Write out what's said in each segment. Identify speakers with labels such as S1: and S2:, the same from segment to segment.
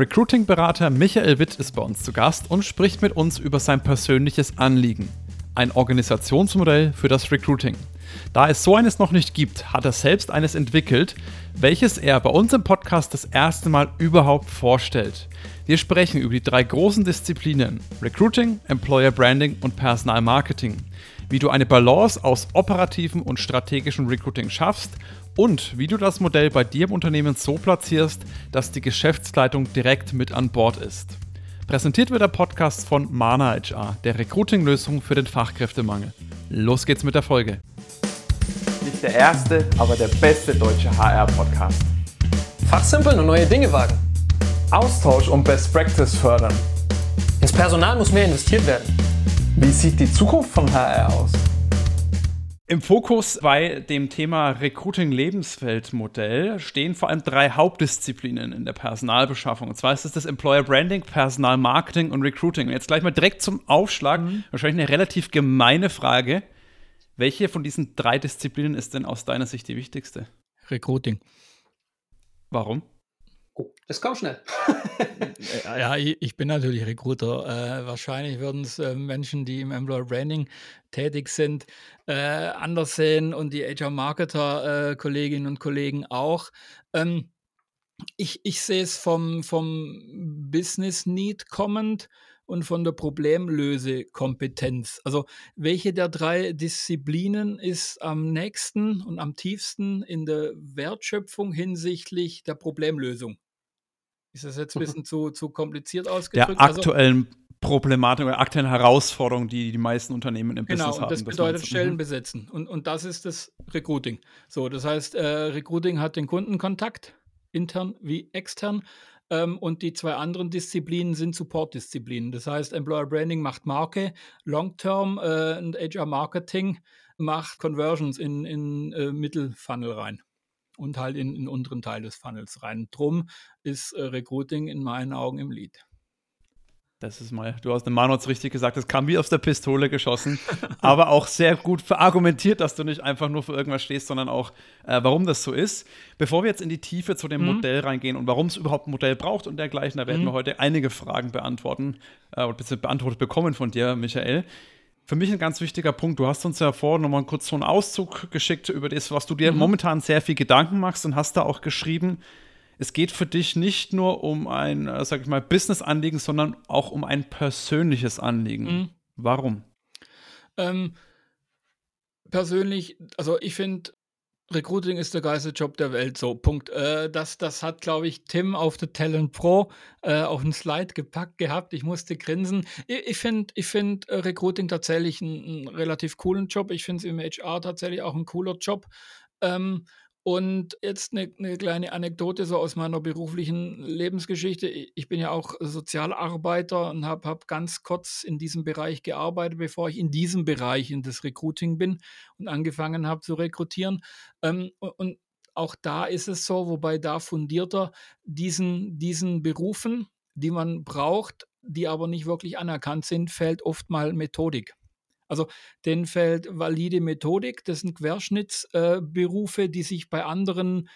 S1: Recruiting-Berater Michael Witt ist bei uns zu Gast und spricht mit uns über sein persönliches Anliegen. Ein Organisationsmodell für das Recruiting. Da es so eines noch nicht gibt, hat er selbst eines entwickelt, welches er bei uns im Podcast das erste Mal überhaupt vorstellt. Wir sprechen über die drei großen Disziplinen Recruiting, Employer Branding und Personal Marketing. Wie du eine Balance aus operativem und strategischem Recruiting schaffst und wie du das Modell bei dir im Unternehmen so platzierst, dass die Geschäftsleitung direkt mit an Bord ist. Präsentiert wird der Podcast von Mana HR, der Recruiting-Lösung für den Fachkräftemangel. Los geht's mit der Folge.
S2: Nicht der erste, aber der beste deutsche HR-Podcast.
S3: Fachsimpeln und neue Dinge wagen.
S2: Austausch und Best Practice fördern.
S3: Ins Personal muss mehr investiert werden.
S2: Wie sieht die Zukunft von HR aus?
S1: Im Fokus bei dem Thema Recruiting-Lebensfeldmodell stehen vor allem drei Hauptdisziplinen in der Personalbeschaffung. Und zwar ist es das Employer Branding, Personal Marketing und Recruiting. Und jetzt gleich mal direkt zum Aufschlag. Mhm. Wahrscheinlich eine relativ gemeine Frage. Welche von diesen drei Disziplinen ist denn aus deiner Sicht die wichtigste?
S4: Recruiting.
S1: Warum?
S3: Oh, das kam schnell.
S4: ja, ich bin natürlich Recruiter. Äh, wahrscheinlich würden es äh, Menschen, die im Employer Branding tätig sind, äh, anders sehen und die HR-Marketer, äh, Kolleginnen und Kollegen auch. Ähm, ich, ich sehe es vom, vom Business Need kommend und von der Problemlösekompetenz. Also welche der drei Disziplinen ist am nächsten und am tiefsten in der Wertschöpfung hinsichtlich der Problemlösung? Ist das jetzt ein bisschen zu, zu kompliziert ausgedrückt?
S1: Der also aktuellen also, Problematik oder aktuellen Herausforderung, die die meisten Unternehmen im
S4: genau,
S1: Business haben.
S4: Genau, das bedeutet Stellen mhm. besetzen. Und, und das ist das Recruiting. So, das heißt, äh, Recruiting hat den Kundenkontakt, intern wie extern. Ähm, und die zwei anderen Disziplinen sind Support-Disziplinen. Das heißt, Employer Branding macht Marke, Long-Term äh, und HR Marketing macht Conversions in, in äh, Mittelfunnel rein und halt in den unteren Teil des Funnels rein. Drum ist äh, Recruiting in meinen Augen im Lead.
S1: Das ist mal, du hast den Manus richtig gesagt, das kam wie aus der Pistole geschossen, aber auch sehr gut verargumentiert, dass du nicht einfach nur für irgendwas stehst, sondern auch, äh, warum das so ist. Bevor wir jetzt in die Tiefe zu dem mhm. Modell reingehen und warum es überhaupt ein Modell braucht und dergleichen, da werden mhm. wir heute einige Fragen beantworten, äh, oder beantwortet bekommen von dir, Michael. Für mich ein ganz wichtiger Punkt. Du hast uns ja vorhin nochmal kurz so einen Auszug geschickt über das, was du dir mhm. momentan sehr viel Gedanken machst und hast da auch geschrieben, es geht für dich nicht nur um ein, äh, sag ich mal, Business-Anliegen, sondern auch um ein persönliches Anliegen. Mhm. Warum?
S4: Ähm, persönlich, also ich finde, Recruiting ist der geilste Job der Welt, so, Punkt. Äh, das, das hat, glaube ich, Tim auf der Talent Pro äh, auf den Slide gepackt gehabt. Ich musste grinsen. Ich, ich finde ich find, äh, Recruiting tatsächlich einen, einen, relativ coolen Job. Ich finde es im HR tatsächlich auch ein cooler Job. Ähm, und jetzt eine, eine, kleine Anekdote so aus meiner beruflichen Lebensgeschichte. Ich bin ja auch Sozialarbeiter und habe hab ganz kurz in diesem Bereich gearbeitet, bevor ich in diesem Bereich in das Recruiting bin und angefangen habe zu rekrutieren. Ähm, und auch da ist es so, wobei da fundierter diesen, diesen Berufen, die man braucht, die aber nicht wirklich anerkannt sind, fällt oft mal Methodik. Also denen fällt valide Methodik, das sind Querschnittsberufe, äh, die sich bei anderen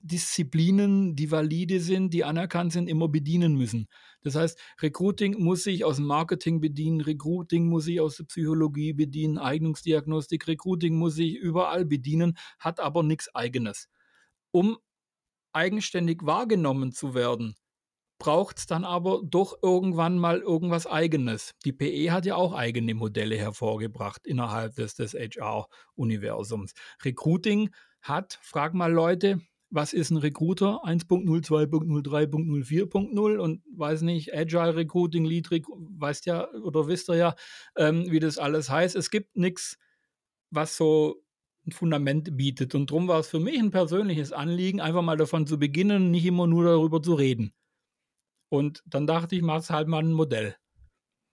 S4: Disziplinen, die valide sind, die anerkannt sind, immer bedienen müssen. Das heißt, Recruiting muss sich aus dem Marketing bedienen, Recruiting muss sich aus der Psychologie bedienen, Eignungsdiagnostik, Recruiting muss sich überall bedienen, hat aber nichts eigenes. Um eigenständig wahrgenommen zu werden, braucht es dann aber doch irgendwann mal irgendwas Eigenes. Die PE hat ja auch eigene Modelle hervorgebracht innerhalb des, des HR-Universums. Recruiting hat, frag mal Leute, was ist ein Recruiter? 1.0, 2.0, 3.0, 4.0 und weiß nicht, Agile Recruiting, Lead Recruiting, weißt ja oder wisst ihr ja, ähm, wie das alles heißt. Es gibt nichts, was so ein Fundament bietet. Und darum war es für mich ein persönliches Anliegen, einfach mal davon zu beginnen, nicht immer nur darüber zu reden. Und dann dachte ich, mach's halt mal ein Modell.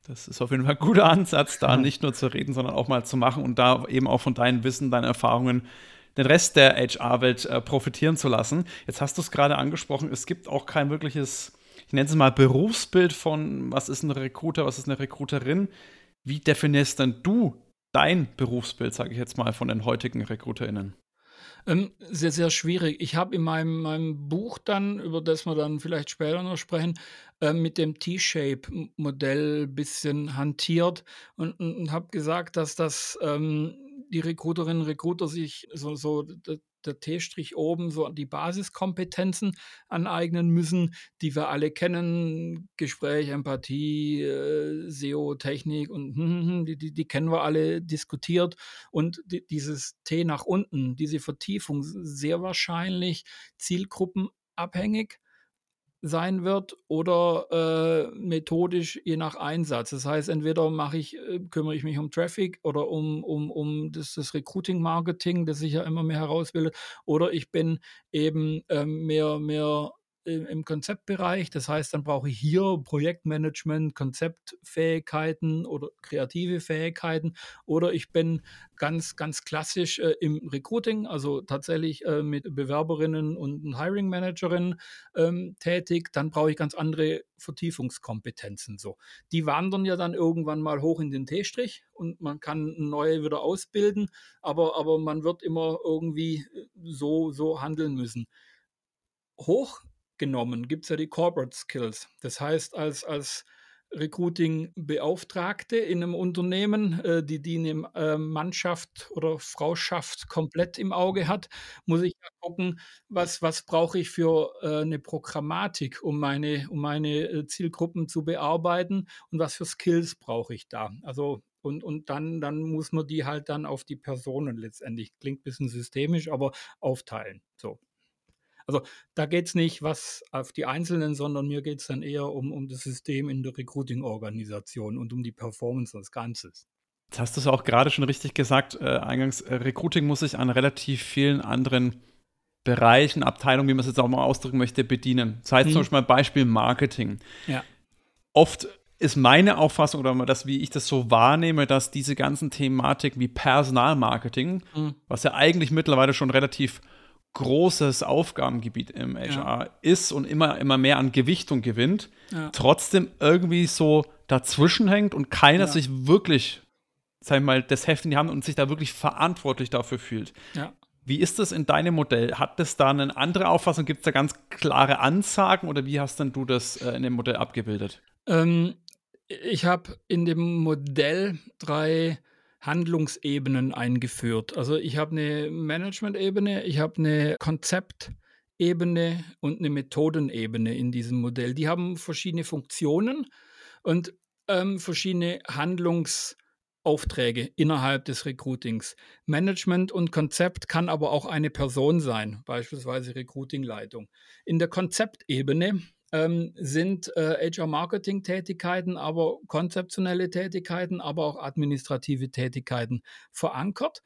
S1: Das ist auf jeden Fall ein guter Ansatz, da nicht nur zu reden, sondern auch mal zu machen und da eben auch von deinem Wissen, deinen Erfahrungen den Rest der HR-Welt äh, profitieren zu lassen. Jetzt hast du es gerade angesprochen, es gibt auch kein wirkliches, ich nenne es mal Berufsbild von, was ist ein Recruiter, was ist eine Recruiterin. Wie definierst denn du dein Berufsbild, sage ich jetzt mal, von den heutigen RecruiterInnen?
S4: Ähm, sehr, sehr schwierig. Ich habe in meinem, meinem Buch dann, über das wir dann vielleicht später noch sprechen, äh, mit dem T-Shape-Modell ein bisschen hantiert und, und, und habe gesagt, dass das ähm, die Recruiterinnen und Recruiter sich so, so der T-Strich oben so die Basiskompetenzen aneignen müssen, die wir alle kennen. Gespräch, Empathie, äh, SEO, Technik und hm, hm, hm, die, die, die, kennen wir alle diskutiert. Und die, dieses T nach unten, diese Vertiefung, sehr wahrscheinlich zielgruppenabhängig sein wird oder äh, methodisch je nach Einsatz. Das heißt, entweder mache ich, äh, kümmere ich mich um Traffic oder um, um, um das, das Recruiting-Marketing, das sich ja immer mehr herausbildet, oder ich bin eben ähm, mehr, mehr im Konzeptbereich. Das heißt, dann brauche ich hier Projektmanagement, Konzeptfähigkeiten oder kreative Fähigkeiten. Oder ich bin ganz, ganz klassisch äh, im Recruiting, also tatsächlich äh, mit Bewerberinnen und Hiring Managerinnen ähm, tätig. Dann brauche ich ganz andere Vertiefungskompetenzen. So. Die wandern ja dann irgendwann mal hoch in den T-Strich und man kann neue wieder ausbilden, aber, aber man wird immer irgendwie äh, so, so handeln müssen. Hoch genommen, gibt es ja die Corporate Skills. Das heißt, als, als Recruiting-Beauftragte in einem Unternehmen, äh, die die eine äh, Mannschaft oder Frauschaft komplett im Auge hat, muss ich ja gucken, was, was brauche ich für äh, eine Programmatik, um meine, um meine äh, Zielgruppen zu bearbeiten und was für Skills brauche ich da. Also und, und dann, dann muss man die halt dann auf die Personen letztendlich, klingt ein bisschen systemisch, aber aufteilen. So. Also da geht es nicht was auf die Einzelnen, sondern mir geht es dann eher um, um das System in der Recruiting-Organisation und um die Performance des Ganzen.
S1: Jetzt hast du es auch gerade schon richtig gesagt, äh, eingangs, äh, Recruiting muss sich an relativ vielen anderen Bereichen, Abteilungen, wie man es jetzt auch mal ausdrücken möchte, bedienen. Das heißt hm. zum Beispiel mal Beispiel Marketing.
S4: Ja.
S1: Oft ist meine Auffassung oder das, wie ich das so wahrnehme, dass diese ganzen Thematiken wie Personalmarketing, mhm. was ja eigentlich mittlerweile schon relativ großes Aufgabengebiet im HR ja. ist und immer, immer mehr an Gewichtung gewinnt, ja. trotzdem irgendwie so dazwischen hängt und keiner ja. sich wirklich, sag ich mal, das Heft in die Hand und sich da wirklich verantwortlich dafür fühlt. Wie ist das in deinem Modell? Hat das da eine andere Auffassung? Gibt es da ganz klare Ansagen oder wie hast denn du das äh, in dem Modell abgebildet?
S4: Ähm, ich habe in dem Modell drei Handlungsebenen eingeführt. Also ich habe eine Management-Ebene, ich habe eine Konzeptebene und eine Methodenebene in diesem Modell. Die haben verschiedene Funktionen und ähm, verschiedene Handlungsaufträge innerhalb des Recruitings. Management und Konzept kann aber auch eine Person sein, beispielsweise Recruiting-Leitung. In der Konzeptebene ähm, sind äh, HR-Marketing-Tätigkeiten, aber konzeptionelle Tätigkeiten, aber auch administrative Tätigkeiten verankert.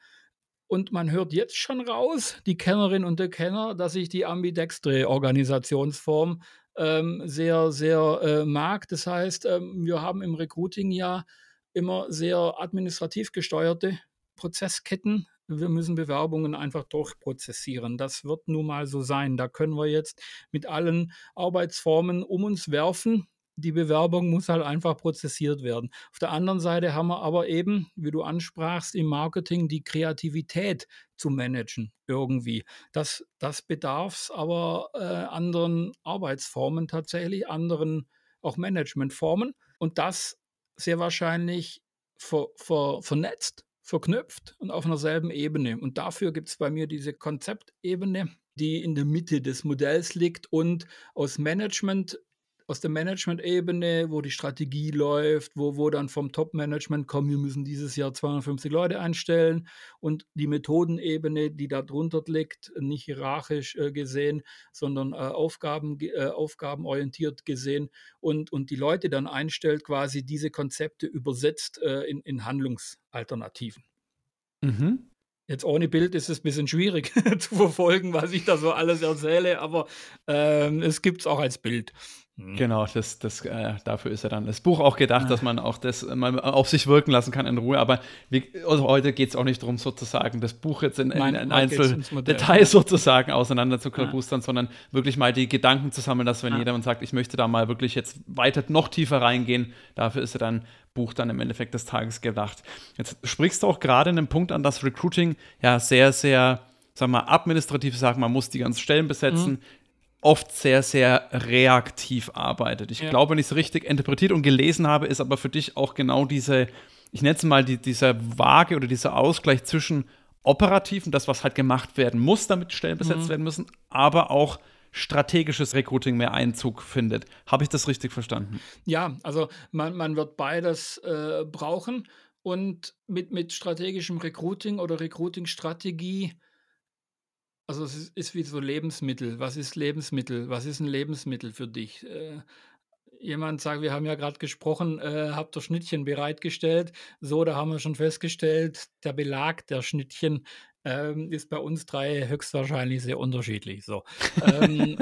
S4: Und man hört jetzt schon raus, die Kennerin und der Kenner, dass ich die ambidextre Organisationsform ähm, sehr, sehr äh, mag. Das heißt, ähm, wir haben im Recruiting ja immer sehr administrativ gesteuerte Prozessketten wir müssen Bewerbungen einfach durchprozessieren. Das wird nun mal so sein. Da können wir jetzt mit allen Arbeitsformen um uns werfen. Die Bewerbung muss halt einfach prozessiert werden. Auf der anderen Seite haben wir aber eben, wie du ansprachst, im Marketing die Kreativität zu managen irgendwie. Das, das bedarf es aber äh, anderen Arbeitsformen tatsächlich, anderen auch Managementformen und das sehr wahrscheinlich ver, ver, vernetzt verknüpft und auf einer selben Ebene. Und dafür gibt es bei mir diese Konzeptebene, die in der Mitte des Modells liegt und aus Management aus der Management-Ebene, wo die Strategie läuft, wo, wo dann vom Top-Management kommt, wir müssen dieses Jahr 250 Leute einstellen und die Methodenebene, die da drunter liegt, nicht hierarchisch äh, gesehen, sondern äh, Aufgaben, äh, aufgabenorientiert gesehen und, und die Leute dann einstellt, quasi diese Konzepte übersetzt äh, in, in Handlungsalternativen. Mhm. Jetzt ohne Bild ist es ein bisschen schwierig zu verfolgen, was ich da so alles erzähle, aber ähm, es gibt es auch als Bild.
S1: Mhm. Genau, das, das, äh, dafür ist ja dann das Buch auch gedacht, ja. dass man auch das mal auf sich wirken lassen kann in Ruhe. Aber wie, also heute geht es auch nicht darum, sozusagen das Buch jetzt in, in, in Einzeldetails sozusagen auseinander zu klabustern, ja. sondern wirklich mal die Gedanken zu sammeln, dass wenn ja. jemand sagt, ich möchte da mal wirklich jetzt weiter noch tiefer reingehen, dafür ist ja dann Buch dann im Endeffekt des Tages gedacht. Jetzt sprichst du auch gerade einen Punkt an, dass Recruiting ja sehr, sehr sagen wir mal, administrative Sachen, man muss die ganzen Stellen besetzen, mhm. Oft sehr, sehr reaktiv arbeitet. Ich ja. glaube, wenn ich es richtig interpretiert und gelesen habe, ist aber für dich auch genau diese, ich nenne es mal die, dieser Waage oder dieser Ausgleich zwischen operativen, das, was halt gemacht werden muss, damit Stellen besetzt mhm. werden müssen, aber auch strategisches Recruiting mehr Einzug findet. Habe ich das richtig verstanden?
S4: Ja, also man, man wird beides äh, brauchen und mit, mit strategischem Recruiting oder Recruiting-Strategie, also es ist, wie so Lebensmittel. Was ist Lebensmittel? Was ist ein Lebensmittel für dich? Äh, jemand sagt, wir haben ja gerade gesprochen, äh, habt ihr Schnittchen bereitgestellt? So, da haben wir schon festgestellt, der Belag der Schnittchen ähm, ist bei uns drei höchstwahrscheinlich sehr unterschiedlich. So. ähm,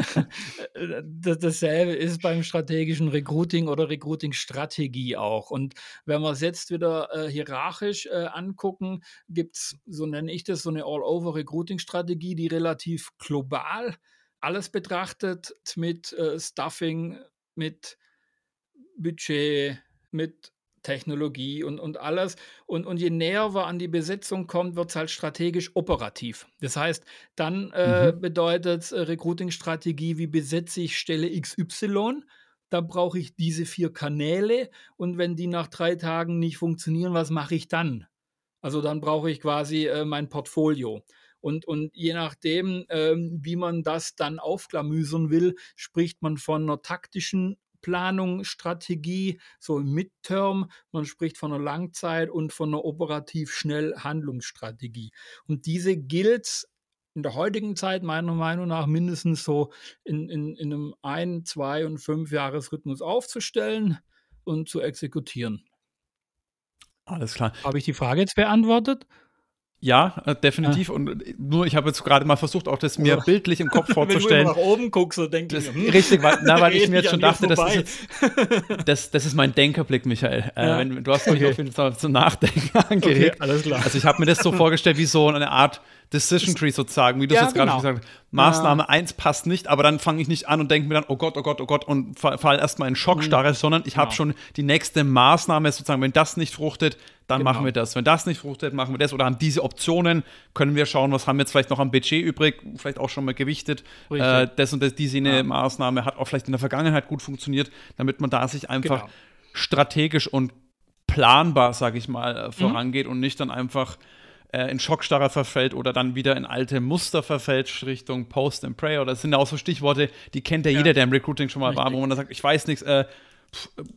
S4: äh, dasselbe ist beim strategischen Recruiting oder Recruiting-Strategie auch. Und wenn wir es jetzt wieder äh, hierarchisch äh, angucken, gibt es, so nenne ich das, so eine All-Over-Recruiting-Strategie, die relativ global alles betrachtet mit äh, Stuffing, mit Budget, mit Technologie und, und alles. Und, und je näher wir an die Besetzung kommt, wird es halt strategisch operativ. Das heißt, dann äh, mhm. bedeutet äh, Recruiting-Strategie, wie besetze ich Stelle XY? Da brauche ich diese vier Kanäle und wenn die nach drei Tagen nicht funktionieren, was mache ich dann? Also dann brauche ich quasi äh, mein Portfolio. Und, und je nachdem, ähm, wie man das dann aufklamüsern will, spricht man von einer taktischen Planung, Strategie, so im Midterm. Man spricht von einer Langzeit und von einer operativ schnell Handlungsstrategie. Und diese gilt in der heutigen Zeit meiner Meinung nach mindestens so in, in, in einem ein, zwei und fünf Jahresrhythmus aufzustellen und zu exekutieren.
S1: Alles klar.
S4: Habe ich die Frage jetzt beantwortet?
S1: Ja, äh, definitiv. Ja. Und äh, nur, ich habe jetzt gerade mal versucht, auch das mir bildlich im Kopf vorzustellen.
S4: Wenn du nach oben guckst, so denke
S1: ich. Hm, richtig, weil, na, weil ich mir jetzt schon dachte, das ist, das, das ist mein Denkerblick, Michael. Äh, ja. Äh, wenn, du hast mich okay. auf jeden Fall zum Nachdenken angeregt. Okay, alles klar. Also ich habe mir das so vorgestellt wie so eine Art Decision Tree sozusagen, wie du es ja, jetzt gerade genau. gesagt hast. Maßnahme ja. 1 passt nicht, aber dann fange ich nicht an und denke mir dann, oh Gott, oh Gott, oh Gott und fall, fall erstmal in Schockstarre, mhm. sondern ich habe genau. schon die nächste Maßnahme sozusagen, wenn das nicht fruchtet, dann genau. machen wir das. Wenn das nicht fruchtet, machen wir das. Oder haben diese Optionen, können wir schauen, was haben wir jetzt vielleicht noch am Budget übrig, vielleicht auch schon mal gewichtet. Äh, das und das, diese ja. Maßnahme hat auch vielleicht in der Vergangenheit gut funktioniert, damit man da sich einfach genau. strategisch und planbar, sage ich mal, äh, mhm. vorangeht mhm. und nicht dann einfach äh, in Schockstarre verfällt oder dann wieder in alte Muster verfällt, Richtung Post and Pray. Oder das sind ja auch so Stichworte, die kennt ja, ja. jeder, der im Recruiting schon mal Richtig. war, wo man dann sagt, ich weiß nichts, äh,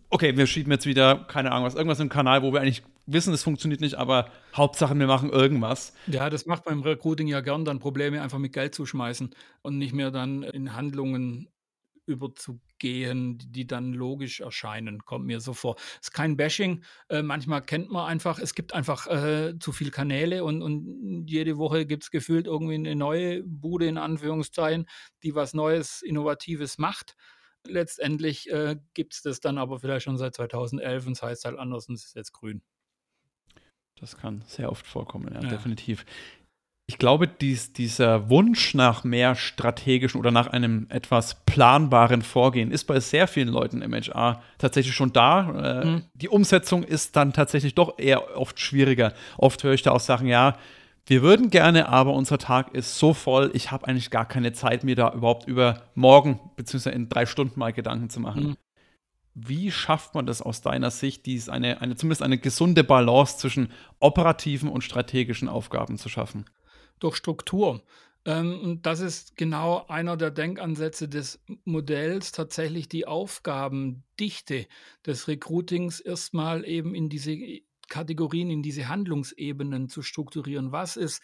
S1: okay, wir schieben jetzt wieder, keine Ahnung was, irgendwas im Kanal, wo wir eigentlich wissen, es funktioniert nicht, aber Hauptsache, wir machen irgendwas.
S4: Ja, das macht beim Recruiting ja gern, dann Probleme einfach mit Geld zu schmeißen und nicht mehr dann in Handlungen überzugehen, die dann logisch erscheinen, kommt mir so vor. Es ist kein Bashing. Äh, manchmal kennt man einfach, es gibt einfach äh, zu viele Kanäle und, und jede Woche gibt es gefühlt irgendwie eine neue Bude in Anführungszeichen, die was Neues, Innovatives macht. Letztendlich äh, gibt es das dann aber vielleicht schon seit 2011 und es heißt halt anders und es ist jetzt grün.
S1: Das kann sehr oft vorkommen, ja, ja. definitiv. Ich glaube, dies, dieser Wunsch nach mehr strategischen oder nach einem etwas planbaren Vorgehen ist bei sehr vielen Leuten im HR tatsächlich schon da. Äh, mhm. Die Umsetzung ist dann tatsächlich doch eher oft schwieriger. Oft höre ich da auch Sachen, ja, wir würden gerne, aber unser Tag ist so voll, ich habe eigentlich gar keine Zeit, mir da überhaupt über morgen bzw. in drei Stunden mal Gedanken zu machen. Mhm. Wie schafft man das aus deiner Sicht, dies eine, eine, zumindest eine gesunde Balance zwischen operativen und strategischen Aufgaben zu schaffen?
S4: Durch Struktur. Ähm, und das ist genau einer der Denkansätze des Modells, tatsächlich die Aufgabendichte des Recruitings erstmal eben in diese Kategorien, in diese Handlungsebenen zu strukturieren. Was ist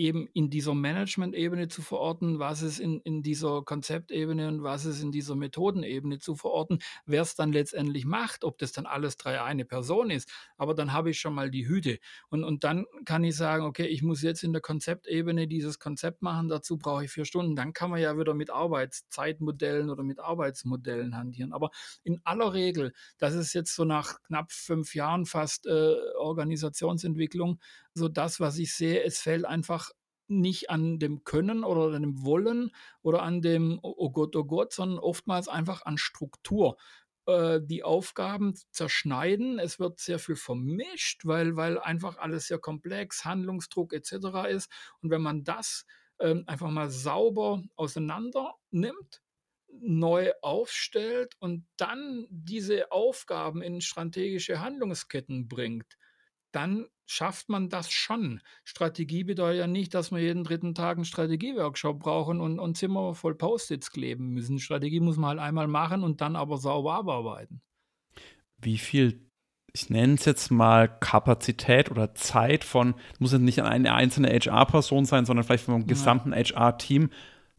S4: eben in dieser Management-Ebene zu verorten, was ist in, in dieser Konzeptebene und was ist in dieser Methodenebene zu verorten, wer es dann letztendlich macht, ob das dann alles drei eine Person ist. Aber dann habe ich schon mal die Hüte. Und, und dann kann ich sagen, okay, ich muss jetzt in der Konzeptebene dieses Konzept machen, dazu brauche ich vier Stunden. Dann kann man ja wieder mit Arbeitszeitmodellen oder mit Arbeitsmodellen hantieren. Aber in aller Regel, das ist jetzt so nach knapp fünf Jahren fast äh, Organisationsentwicklung, so das, was ich sehe, es fällt einfach nicht an dem Können oder an dem Wollen oder an dem, oh Gott, oh Gott, sondern oftmals einfach an Struktur. äh, die Aufgaben zerschneiden. Es wird sehr viel vermischt, weil, weil einfach alles sehr komplex, Handlungsdruck etc. ist. Und wenn man das ähm, einfach mal sauber auseinander nimmt, neu aufstellt und dann diese Aufgaben in strategische Handlungsketten bringt, dann schafft man das schon. Strategie bedeutet ja nicht, dass wir jeden dritten Tag einen Strategieworkshop brauchen und, und Zimmer voll Post-its kleben müssen. Strategie muss man halt einmal machen und dann aber sauber abarbeiten.
S1: Wie viel, ich nenne es jetzt mal Kapazität oder Zeit von, muss jetzt nicht eine einzelne HR-Person sein, sondern vielleicht vom gesamten HR-Team,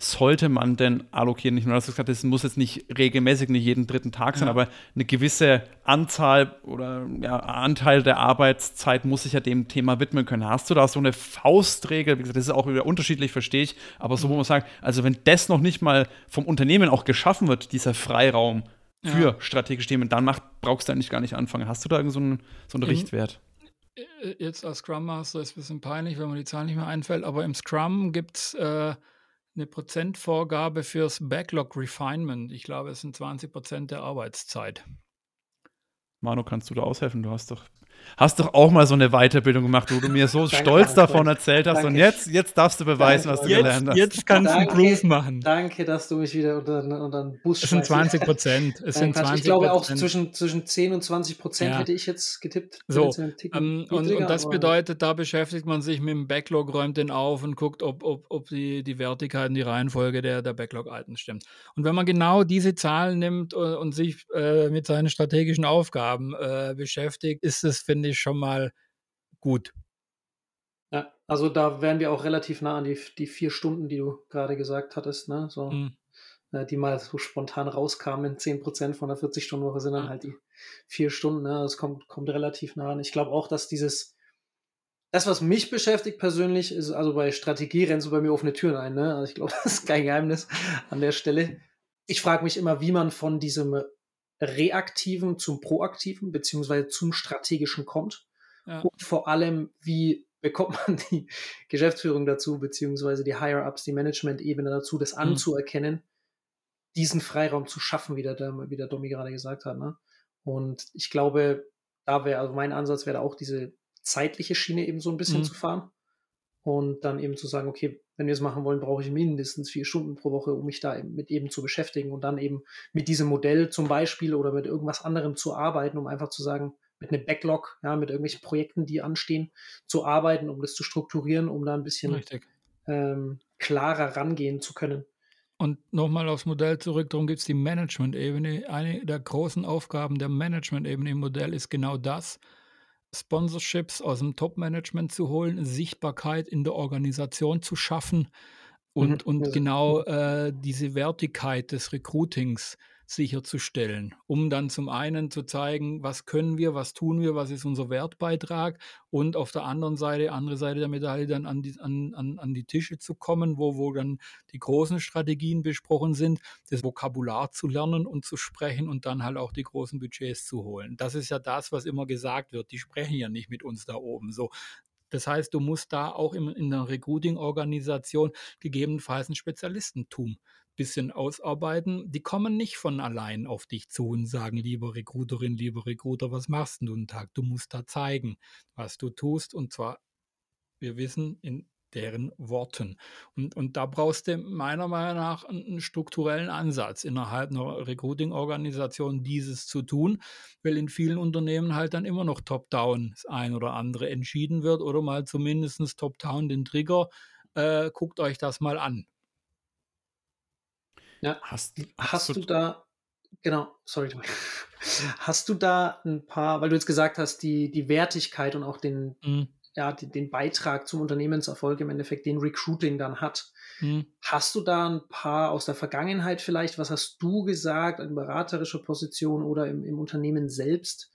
S1: sollte man denn allokieren? Nicht nur, dass du gesagt es muss jetzt nicht regelmäßig, nicht jeden dritten Tag sein, ja. aber eine gewisse Anzahl oder ja, Anteil der Arbeitszeit muss sich ja dem Thema widmen können. Hast du da so eine Faustregel? Wie gesagt, das ist auch wieder unterschiedlich, verstehe ich, aber so, wo man sagt, also wenn das noch nicht mal vom Unternehmen auch geschaffen wird, dieser Freiraum für ja. strategische Themen, dann macht, brauchst du eigentlich gar nicht anfangen. Hast du da irgend so einen, so einen Richtwert?
S4: Äh, jetzt als Scrum Master ist es ein bisschen peinlich, wenn mir die Zahl nicht mehr einfällt, aber im Scrum gibt es äh, eine Prozentvorgabe fürs Backlog Refinement. Ich glaube, es sind 20 Prozent der Arbeitszeit.
S1: Manu, kannst du da aushelfen? Du hast doch hast doch auch mal so eine Weiterbildung gemacht, wo du mir so stolz davon erzählt hast. Danke. Und jetzt, jetzt darfst du beweisen, danke. was du
S4: jetzt,
S1: gelernt hast.
S4: Jetzt kannst danke, du einen Proof machen.
S3: Danke, dass du mich wieder unter, unter den Bus
S4: Es sind 20 Prozent. Es sind 20
S3: ich glaube auch zwischen, zwischen 10 und 20 Prozent ja. hätte ich jetzt getippt.
S4: So, ähm, und, und, das bedeutet, da beschäftigt man sich mit dem Backlog, räumt den auf und guckt, ob, ob, ob die, die Wertigkeit die Reihenfolge der, der Backlog-Items stimmt. Und wenn man genau diese Zahlen nimmt und, und sich äh, mit seinen strategischen Aufgaben äh, beschäftigt, ist es, finde ich, schon mal gut.
S3: Ja, also da wären wir auch relativ nah an die, die vier Stunden, die du gerade gesagt hattest, ne? So, mhm. äh, die mal so spontan rauskamen. 10% von der 40-Stunden-Woche sind dann halt die vier Stunden, ne? Das kommt, kommt relativ nah an. Ich glaube auch, dass dieses, das, was mich beschäftigt persönlich, ist, also bei Strategie rennst du bei mir offene Türen ein, ne? Also ich glaube, das ist kein Geheimnis an der Stelle. Ich frage mich immer, wie man von diesem reaktiven zum proaktiven beziehungsweise zum strategischen kommt. Ja. Und vor allem, wie bekommt man die Geschäftsführung dazu, beziehungsweise die Higher-Ups, die Management-Ebene dazu, das mhm. anzuerkennen, diesen Freiraum zu schaffen, wie der, wie der Domi gerade gesagt hat. Ne? Und ich glaube, da wäre, also mein Ansatz wäre auch diese zeitliche Schiene eben so ein bisschen mhm. zu fahren und dann eben zu sagen, okay, wenn wir es machen wollen, brauche ich mindestens vier Stunden pro Woche, um mich da eben mit eben zu beschäftigen und dann eben mit diesem Modell zum Beispiel oder mit irgendwas anderem zu arbeiten, um einfach zu sagen, mit einem Backlog, ja, mit irgendwelchen Projekten, die anstehen, zu arbeiten, um das zu strukturieren, um da ein bisschen ähm, klarer rangehen zu können.
S4: Und nochmal aufs Modell zurück, darum gibt es die Management-Ebene. Eine der großen Aufgaben der Management-Ebene im Modell ist genau das, Sponsorships aus dem Top-Management zu holen, Sichtbarkeit in der Organisation zu schaffen und, mhm. und genau äh, diese Wertigkeit des Recruitings sicherzustellen, um dann zum einen zu zeigen, was können wir, was tun wir, was ist unser Wertbeitrag und auf der anderen Seite, andere Seite der Medaille dann an die, an, an, an die Tische zu kommen, wo, wo dann die großen Strategien besprochen sind, das Vokabular zu lernen und zu sprechen und dann halt auch die großen Budgets zu holen. Das ist ja das, was immer gesagt wird. Die sprechen ja nicht mit uns da oben. So, das heißt, du musst da auch in, in der Recruiting-Organisation gegebenenfalls ein Spezialistentum bisschen ausarbeiten, die kommen nicht von allein auf dich zu und sagen, lieber Recruiterin, lieber Recruiter, was machst du einen Tag? Du musst da zeigen, was du tust und zwar, wir wissen, in deren Worten. Und, und da brauchst du meiner Meinung nach einen strukturellen Ansatz innerhalb einer Recruiting-Organisation, dieses zu tun, weil in vielen Unternehmen halt dann immer noch top-down das ein oder andere entschieden wird oder mal zumindest top-down den Trigger, äh, guckt euch das mal an.
S3: Ja. Hast, hast, hast du, du da, genau, sorry, hast du da ein paar, weil du jetzt gesagt hast, die, die Wertigkeit und auch den, mhm. ja, den, den, Beitrag zum Unternehmenserfolg im Endeffekt, den Recruiting dann hat. Mhm. Hast du da ein paar aus der Vergangenheit vielleicht, was hast du gesagt in beraterischer Position oder im, im Unternehmen selbst?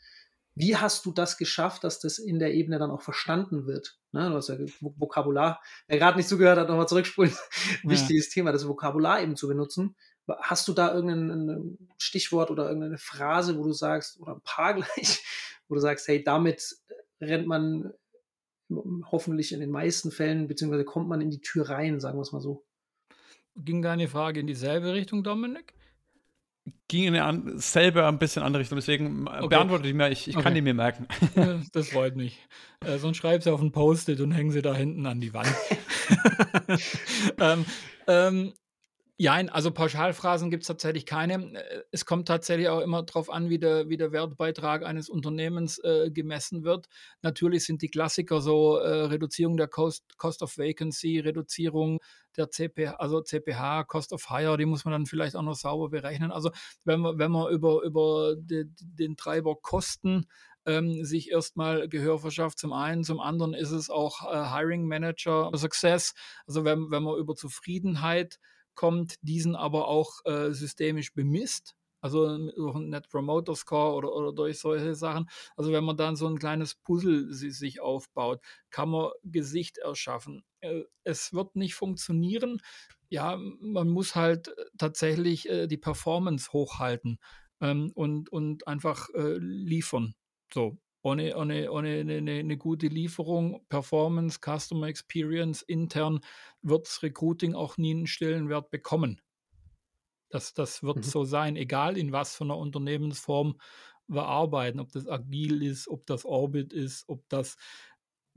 S3: Wie hast du das geschafft, dass das in der Ebene dann auch verstanden wird? Ne, du hast ja Vokabular. Wer gerade nicht zugehört hat, nochmal zurückspulen. Ja. Wichtiges Thema, das Vokabular eben zu benutzen. Hast du da irgendein Stichwort oder irgendeine Phrase, wo du sagst, oder ein paar gleich, wo du sagst, hey, damit rennt man hoffentlich in den meisten Fällen, beziehungsweise kommt man in die Tür rein, sagen wir es mal so.
S4: Ging deine Frage in dieselbe Richtung, Dominik?
S1: Ging in eine selber ein bisschen andere Richtung. Deswegen okay. beantworte ich mir, ich, ich okay. kann die mir merken.
S4: Das freut mich. Äh, sonst schreib sie auf ein Post-it und hängen sie da hinten an die Wand. ähm, ähm, ja, also Pauschalphrasen gibt es tatsächlich keine. Äh, es kommt tatsächlich auch immer darauf an, wie der, wie der Wertbeitrag eines Unternehmens äh, gemessen wird. Natürlich sind die Klassiker so äh, Reduzierung der Cost, Cost of Vacancy, Reduzierung der CPH, also CPH, Cost of Hire, die muss man dann vielleicht auch noch sauber berechnen. Also wenn man, wenn man über, über de, den Treiber Kosten ähm, sich erstmal Gehör verschafft. Zum einen, zum anderen ist es auch äh, Hiring Manager Success. Also wenn, wenn man über Zufriedenheit kommt, diesen aber auch äh, systemisch bemisst. Also durch einen Net Promoter Score oder, oder durch solche Sachen. Also wenn man dann so ein kleines Puzzle sich aufbaut, kann man Gesicht erschaffen. Äh, es wird nicht funktionieren. Ja, man muss halt äh, tatsächlich äh, die Performance hochhalten ähm, und, und einfach liefern. So ohne, ohne, ohne eine, eine, gute Lieferung, Performance, Customer Experience intern wird Recruiting auch nie einen Stellenwert bekommen. Das, das wird mhm. so sein, egal in was für einer Unternehmensform wir arbeiten, ob das agil ist, ob das Orbit ist, ob das,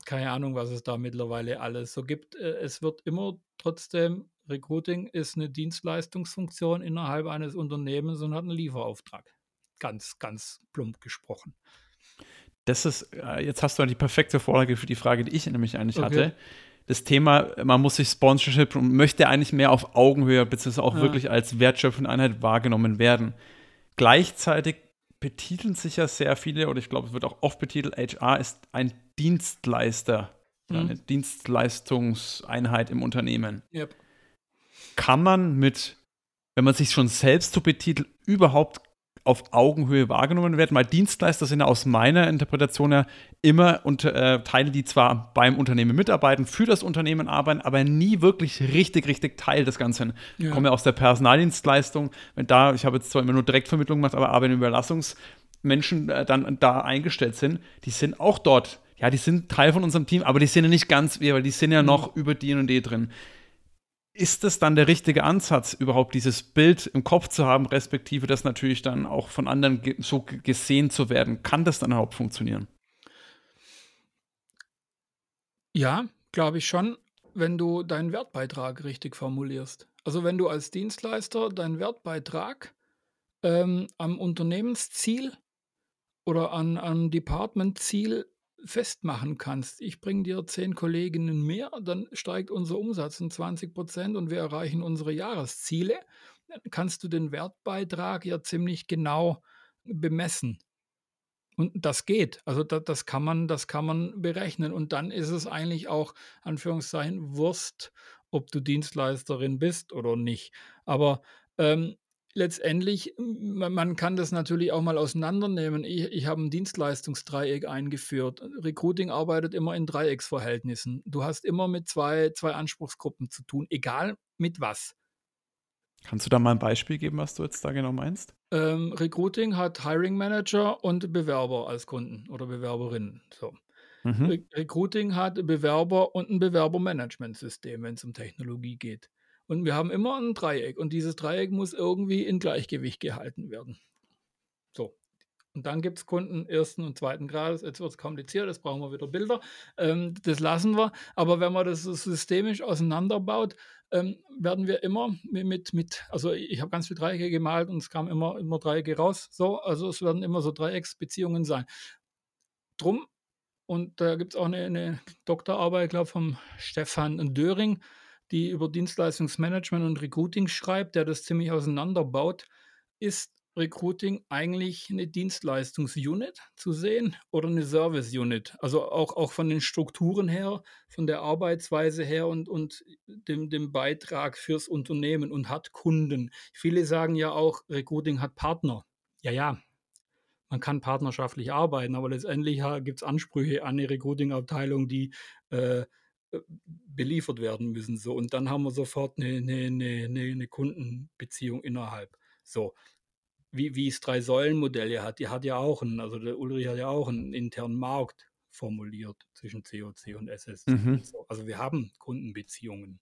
S4: keine Ahnung, was es da mittlerweile alles so gibt. Äh, es wird immer trotzdem, Recruiting ist eine Dienstleistungsfunktion innerhalb eines Unternehmens und hat einen Lieferauftrag. Ganz, ganz plump gesprochen
S1: das ist, äh, jetzt hast du die perfekte Vorlage für die Frage, die ich nämlich eigentlich okay. hatte. Das Thema, man muss sich Sponsorship und möchte eigentlich mehr auf Augenhöhe, beziehungsweise auch ja. wirklich als wertschöpfende Einheit wahrgenommen werden. Gleichzeitig betiteln sich ja sehr viele, oder ich glaube, es wird auch oft betitelt, HR ist ein Dienstleister, mhm. eine Dienstleistungseinheit im Unternehmen. Yep. Kann man mit, wenn man sich schon selbst so betitelt, überhaupt auf Augenhöhe wahrgenommen werden, weil Dienstleister sind ja aus meiner Interpretation ja immer unter, äh, Teile, die zwar beim Unternehmen mitarbeiten, für das Unternehmen arbeiten, aber nie wirklich richtig, richtig Teil des Ganzen. Ja. Ich komme ja aus der Personaldienstleistung, wenn da, ich habe jetzt zwar immer nur Direktvermittlung gemacht, aber Arbeitnehmerüberlassungsmenschen äh, dann da eingestellt sind, die sind auch dort. Ja, die sind Teil von unserem Team, aber die sind ja nicht ganz wir, weil die sind ja mhm. noch mhm. über die und die drin ist es dann der richtige Ansatz, überhaupt dieses Bild im Kopf zu haben, respektive das natürlich dann auch von anderen ge so gesehen zu werden? Kann das dann überhaupt funktionieren?
S4: Ja, glaube ich schon, wenn du deinen Wertbeitrag richtig formulierst. Also wenn du als Dienstleister deinen Wertbeitrag ähm, am Unternehmensziel oder an, am Departmentziel festmachen kannst, ich bringe dir zehn Kolleginnen mehr, dann steigt unser Umsatz um 20 Prozent und wir erreichen unsere Jahresziele, dann kannst du den Wertbeitrag ja ziemlich genau bemessen. Und das geht. Also das, das, kann man, das kann man berechnen. Und dann ist es eigentlich auch, Anführungszeichen, Wurst, ob du Dienstleisterin bist oder nicht. Aber ähm, letztendlich, man, man, kann das natürlich auch mal auseinandernehmen. Ich, ich habe ein Dienstleistungsdreieck eingeführt. Recruiting arbeitet immer in Dreiecksverhältnissen. Du hast immer mit zwei, zwei Anspruchsgruppen zu tun, egal mit was.
S1: Kannst du da mal ein Beispiel geben, was du jetzt da genau meinst?
S4: Ähm, Recruiting hat Hiring Manager und Bewerber als Kunden oder Bewerberinnen. So. Mhm. Re Recruiting hat Bewerber und ein Bewerbermanagementsystem, wenn es um Technologie geht. Und wir haben immer ein Dreieck und dieses Dreieck muss irgendwie in Gleichgewicht gehalten werden. So. Und dann gibt es Kunden ersten und zweiten Grades. Jetzt wird es kompliziert, jetzt brauchen wir wieder Bilder. Ähm, das lassen wir. Aber wenn man das systemisch auseinanderbaut, ähm, werden wir immer mit, mit also ich habe ganz viele Dreiecke gemalt und es kamen immer, immer Dreiecke raus. So, also es werden immer so Dreiecksbeziehungen sein. Drum, und da gibt es auch eine, eine Doktorarbeit, ich glaube, vom Stefan Döring, die über Dienstleistungsmanagement und Recruiting schreibt, der das ziemlich auseinanderbaut, ist Recruiting eigentlich eine Dienstleistungsunit zu sehen oder eine Service-Unit? Also auch, auch von den Strukturen her, von der Arbeitsweise her und, und dem, dem Beitrag fürs Unternehmen und hat Kunden. Viele sagen ja auch, Recruiting hat Partner. Ja, ja, man kann partnerschaftlich arbeiten, aber letztendlich gibt es Ansprüche an eine Recruiting-Abteilung, die äh, äh, beliefert werden müssen. So. Und dann haben wir sofort eine, eine, eine, eine Kundenbeziehung innerhalb. So. Wie, wie es drei Säulen-Modell ja hat, die hat ja auch einen, also der Ulrich hat ja auch einen internen Markt formuliert zwischen COC und SSC. Mhm. Also wir haben Kundenbeziehungen.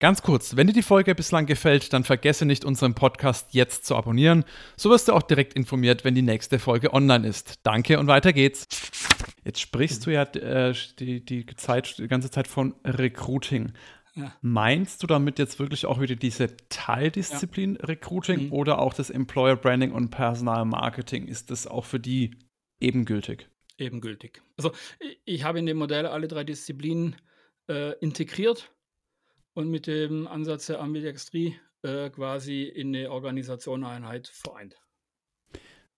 S1: Ganz kurz, wenn dir die Folge bislang gefällt, dann vergesse nicht, unseren Podcast jetzt zu abonnieren. So wirst du auch direkt informiert, wenn die nächste Folge online ist. Danke und weiter geht's. Jetzt sprichst du ja äh, die, die, Zeit, die ganze Zeit von Recruiting. Ja. Meinst du damit jetzt wirklich auch wieder diese Teildisziplin ja. Recruiting mhm. oder auch das Employer Branding und Personal Marketing? Ist das auch für die ebengültig?
S4: Ebengültig. Also ich habe in dem Modell alle drei Disziplinen äh, integriert und mit dem Ansatz der Ambidextrie äh, quasi in eine Organisation, Einheit vereint.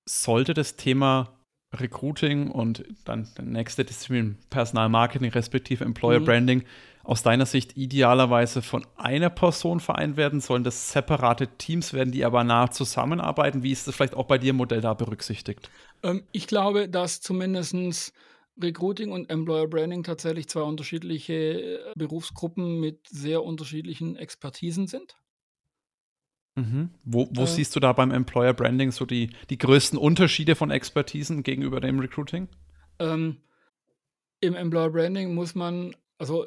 S1: Sollte das Thema Recruiting und dann der nächste Disziplin Personalmarketing respektive Employer mhm. Branding aus deiner Sicht idealerweise von einer Person vereint werden? Sollen das separate Teams werden, die aber nah zusammenarbeiten? Wie ist das vielleicht auch bei dir im Modell da berücksichtigt?
S4: Ähm, ich glaube, dass zumindest Recruiting und Employer Branding tatsächlich zwei unterschiedliche äh, Berufsgruppen mit sehr unterschiedlichen Expertisen sind.
S1: Mhm. Wo, wo äh, siehst du da beim Employer Branding so die, die größten Unterschiede von Expertisen gegenüber dem Recruiting? Ähm,
S4: Im Employer Branding muss man, also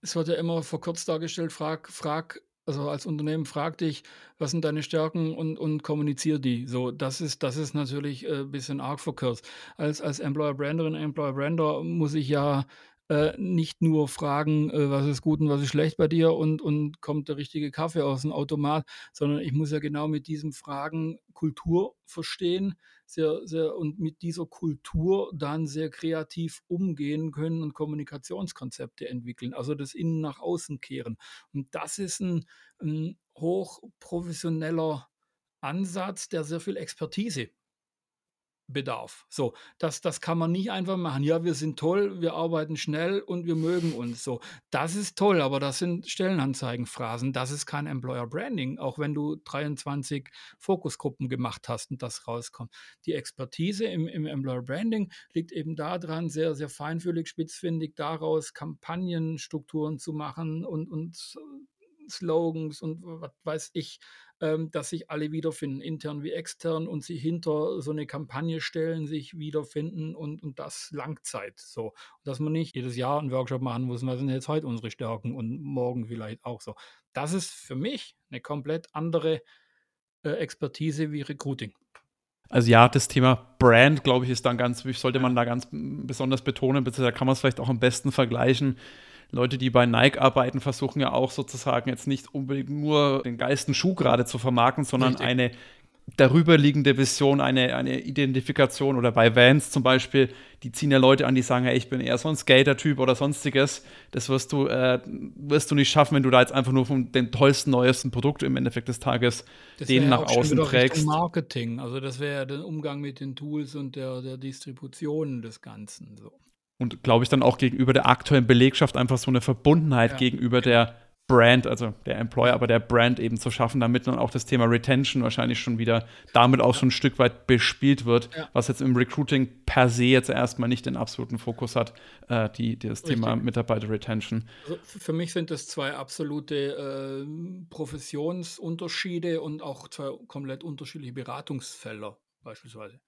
S4: es wird ja immer verkürzt dargestellt, frag, frag also als Unternehmen frag dich, was sind deine Stärken und, und kommunizier die. So, das ist, das ist natürlich ein äh, bisschen arg verkürzt. Als, als Employer Branderin, Employer Brander muss ich ja äh, nicht nur fragen, äh, was ist gut und was ist schlecht bei dir und, und kommt der richtige Kaffee aus dem Automat, sondern ich muss ja genau mit diesen Fragen Kultur verstehen sehr, sehr, und mit dieser Kultur dann sehr kreativ umgehen können und Kommunikationskonzepte entwickeln, also das Innen nach außen kehren. Und das ist ein, ein hochprofessioneller Ansatz, der sehr viel Expertise Bedarf. So, das, das kann man nicht einfach machen. Ja, wir sind toll, wir arbeiten schnell und wir mögen uns. So, das ist toll, aber das sind Stellenanzeigenphrasen. Das ist kein Employer Branding, auch wenn du 23 Fokusgruppen gemacht hast und das rauskommt. Die Expertise im, im Employer Branding liegt eben daran, sehr, sehr feinfühlig, spitzfindig daraus Kampagnenstrukturen zu machen und, und Slogans und was weiß ich, ähm, dass sich alle wiederfinden, intern wie extern und sich hinter so eine Kampagne stellen, sich wiederfinden und, und das Langzeit. So, dass man nicht jedes Jahr einen Workshop machen muss, was sind jetzt heute unsere Stärken und morgen vielleicht auch so. Das ist für mich eine komplett andere äh, Expertise wie Recruiting.
S1: Also ja, das Thema Brand, glaube ich, ist dann ganz, sollte man da ganz besonders betonen, da kann man es vielleicht auch am besten vergleichen Leute, die bei Nike arbeiten, versuchen ja auch sozusagen jetzt nicht unbedingt nur den geilsten Schuh gerade zu vermarkten, sondern Richtig. eine darüberliegende Vision, eine, eine Identifikation oder bei Vans zum Beispiel, die ziehen ja Leute an, die sagen, hey, ich bin eher so ein Skater-Typ oder sonstiges. Das wirst du, äh, wirst du nicht schaffen, wenn du da jetzt einfach nur von dem tollsten, neuesten Produkt im Endeffekt des Tages das den nach außen trägst.
S4: Marketing, also das wäre ja der Umgang mit den Tools und der, der Distribution des Ganzen. So
S1: und glaube ich dann auch gegenüber der aktuellen Belegschaft einfach so eine Verbundenheit ja. gegenüber der Brand, also der Employer, aber der Brand eben zu schaffen, damit dann auch das Thema Retention wahrscheinlich schon wieder damit auch schon ein Stück weit bespielt wird, ja. was jetzt im Recruiting per se jetzt erstmal nicht den absoluten Fokus hat, äh, die, die das Richtig. Thema Mitarbeiter-Retention.
S4: Also für mich sind das zwei absolute äh, Professionsunterschiede und auch zwei komplett unterschiedliche Beratungsfelder beispielsweise.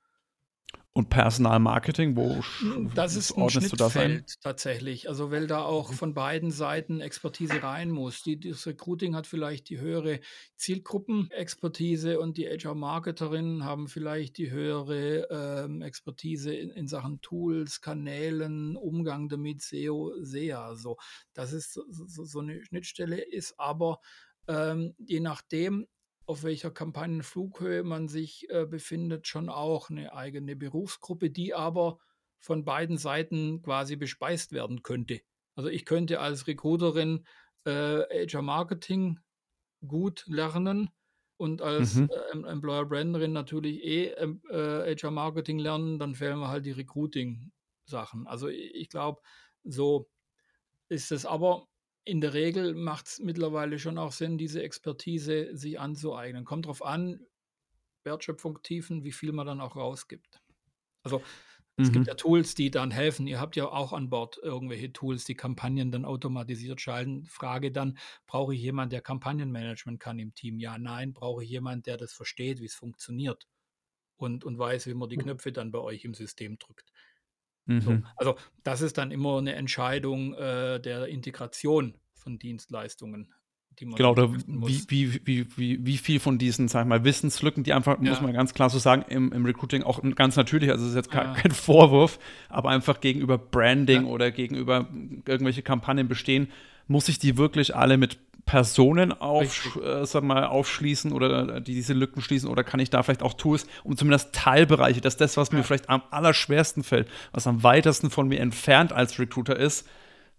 S1: Und Personalmarketing, wo
S4: hm, das ist ein ordnest Schnittfeld du das ein? tatsächlich. Also weil da auch von beiden Seiten Expertise rein muss. Die, das Recruiting hat vielleicht die höhere Zielgruppenexpertise und die HR-Marketerinnen haben vielleicht die höhere ähm, Expertise in, in, Sachen Tools, Kanälen, Umgang damit, SEO, SEA. So, das ist so, so eine Schnittstelle, ist aber ähm, je nachdem, auf welcher Kampagnenflughöhe man sich äh, befindet, schon auch eine eigene Berufsgruppe, die aber von beiden Seiten quasi bespeist werden könnte. Also ich könnte als Recruiterin äh, HR Marketing gut lernen und als mhm. äh, Employer Branderin natürlich eh äh, HR Marketing lernen, dann fehlen mir halt die Recruiting Sachen. Also ich, ich glaube, so ist es aber in der Regel macht es mittlerweile schon auch Sinn, diese Expertise sich anzueignen. Kommt darauf an, Wertschöpfung tiefen, wie viel man dann auch rausgibt. Also es mhm. gibt ja Tools, die dann helfen. Ihr habt ja auch an Bord irgendwelche Tools, die Kampagnen dann automatisiert schalten. Frage dann, brauche ich jemanden, der Kampagnenmanagement kann im Team? Ja, nein. Brauche ich jemanden, der das versteht, wie es funktioniert und, und weiß, wie man die. Knöpfe dann bei euch im System drückt. Mhm. So, also das ist dann immer eine Entscheidung äh, der Integration von Dienstleistungen,
S1: die man Genau, oder wie, wie, wie, wie, wie viel von diesen, sag ich mal, Wissenslücken, die einfach, ja. muss man ganz klar so sagen, im, im Recruiting auch ganz natürlich, also es ist jetzt ja. kein Vorwurf, aber einfach gegenüber Branding ja. oder gegenüber irgendwelche Kampagnen bestehen, muss ich die wirklich alle mit Personen auf, äh, sag mal, aufschließen oder die diese Lücken schließen oder kann ich da vielleicht auch Tools, um zumindest Teilbereiche, dass das, was mir vielleicht am allerschwersten fällt, was am weitesten von mir entfernt als Recruiter ist,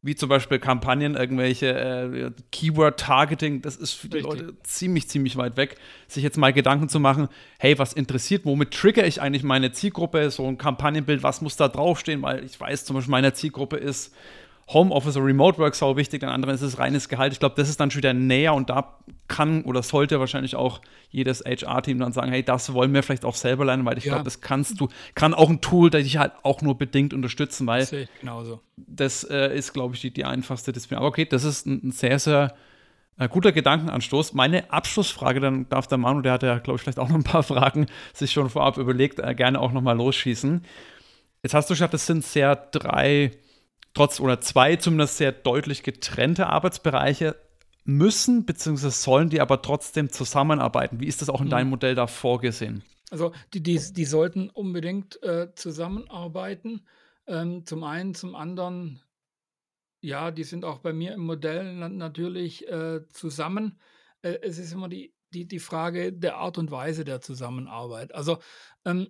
S1: wie zum Beispiel Kampagnen, irgendwelche äh, Keyword-Targeting, das ist für die Richtig. Leute ziemlich, ziemlich weit weg, sich jetzt mal Gedanken zu machen, hey, was interessiert, womit trigger ich eigentlich meine Zielgruppe, so ein Kampagnenbild, was muss da draufstehen, weil ich weiß zum Beispiel, meine Zielgruppe ist Homeoffice oder Remote Work sau wichtig, den anderen ist es reines Gehalt. Ich glaube, das ist dann schon wieder näher und da kann oder sollte wahrscheinlich auch jedes HR-Team dann sagen, hey, das wollen wir vielleicht auch selber lernen, weil ich ja. glaube, das kannst du, kann auch ein Tool, das dich halt auch nur bedingt unterstützen, weil das, das äh, ist, glaube ich, die, die einfachste Disziplin. Aber okay, das ist ein, ein sehr, sehr äh, guter Gedankenanstoß. Meine Abschlussfrage, dann darf der Manu, der hat ja, glaube ich, vielleicht auch noch ein paar Fragen sich schon vorab überlegt, äh, gerne auch noch mal losschießen. Jetzt hast du gesagt, das sind sehr drei trotz oder zwei zumindest sehr deutlich getrennte Arbeitsbereiche müssen bzw. sollen die aber trotzdem zusammenarbeiten. Wie ist das auch in mhm. deinem Modell da vorgesehen?
S4: Also die, die, die sollten unbedingt äh, zusammenarbeiten. Ähm, zum einen, zum anderen, ja, die sind auch bei mir im Modell natürlich äh, zusammen. Äh, es ist immer die, die, die Frage der Art und Weise der Zusammenarbeit. Also ähm,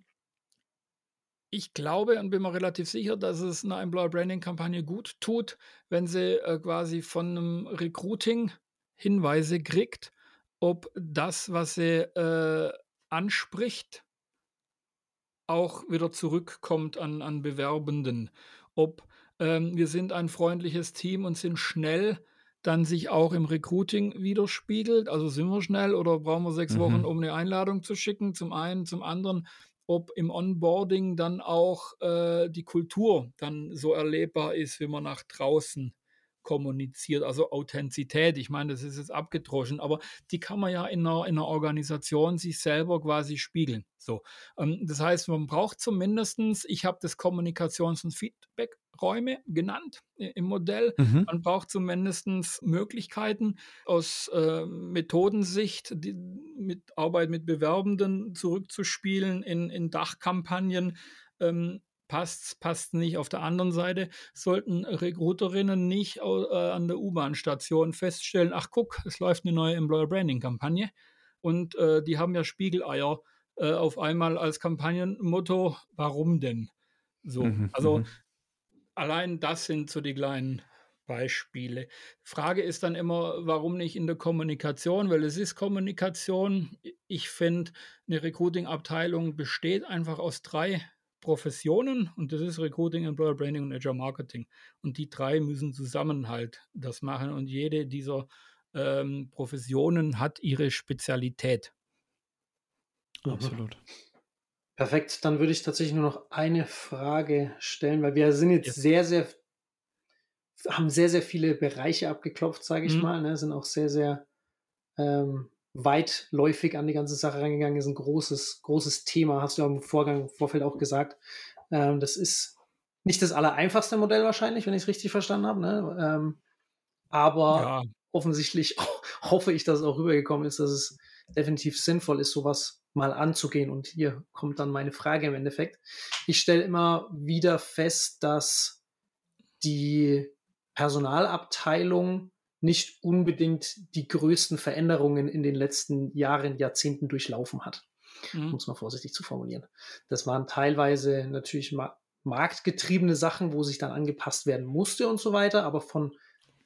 S4: ich glaube und bin mir relativ sicher, dass es eine Employer Branding Kampagne gut tut, wenn sie äh, quasi von einem Recruiting Hinweise kriegt, ob das, was sie äh, anspricht, auch wieder zurückkommt an, an Bewerbenden. Ob ähm, wir sind ein freundliches Team und sind schnell, dann sich auch im Recruiting widerspiegelt. Also sind wir schnell oder brauchen wir sechs mhm. Wochen, um eine Einladung zu schicken? Zum einen, zum anderen ob im Onboarding dann auch äh, die Kultur dann so erlebbar ist, wie man nach draußen kommuniziert, also Authentizität. Ich meine, das ist jetzt abgedroschen, aber die kann man ja in einer, in einer Organisation sich selber quasi spiegeln. So, ähm, das heißt, man braucht zumindest, ich habe das Kommunikations- und Feedbackräume genannt äh, im Modell. Mhm. Man braucht zumindest Möglichkeiten aus äh, Methodensicht, die, mit Arbeit mit Bewerbenden zurückzuspielen in, in Dachkampagnen. Ähm, passt, passt nicht. Auf der anderen Seite sollten Recruiterinnen nicht äh, an der U-Bahn-Station feststellen, ach guck, es läuft eine neue Employer Branding-Kampagne und äh, die haben ja Spiegeleier äh, auf einmal als Kampagnenmotto, warum denn? So, mhm, also mhm. allein das sind so die kleinen Beispiele. Frage ist dann immer, warum nicht in der Kommunikation? Weil es ist Kommunikation. Ich finde, eine Recruiting-Abteilung besteht einfach aus drei Professionen und das ist Recruiting, Employer Branding und Agile Marketing. Und die drei müssen zusammen halt das machen und jede dieser ähm, Professionen hat ihre Spezialität.
S3: Absolut. Perfekt, dann würde ich tatsächlich nur noch eine Frage stellen, weil wir sind jetzt ja. sehr, sehr, haben sehr, sehr viele Bereiche abgeklopft, sage ich mhm. mal, ne? sind auch sehr, sehr ähm, weitläufig an die ganze Sache reingegangen ist, ein großes, großes Thema, hast du ja im Vorgang, im Vorfeld auch gesagt. Ähm, das ist nicht das allereinfachste Modell wahrscheinlich, wenn ich es richtig verstanden habe. Ne? Ähm, aber ja. offensichtlich hoffe ich, dass es auch rübergekommen ist, dass es definitiv sinnvoll ist, sowas mal anzugehen. Und hier kommt dann meine Frage im Endeffekt. Ich stelle immer wieder fest, dass die Personalabteilung nicht unbedingt die größten Veränderungen in den letzten Jahren, Jahrzehnten durchlaufen hat. Mhm. Um es mal vorsichtig zu formulieren. Das waren teilweise natürlich ma marktgetriebene Sachen, wo sich dann angepasst werden musste und so weiter, aber von,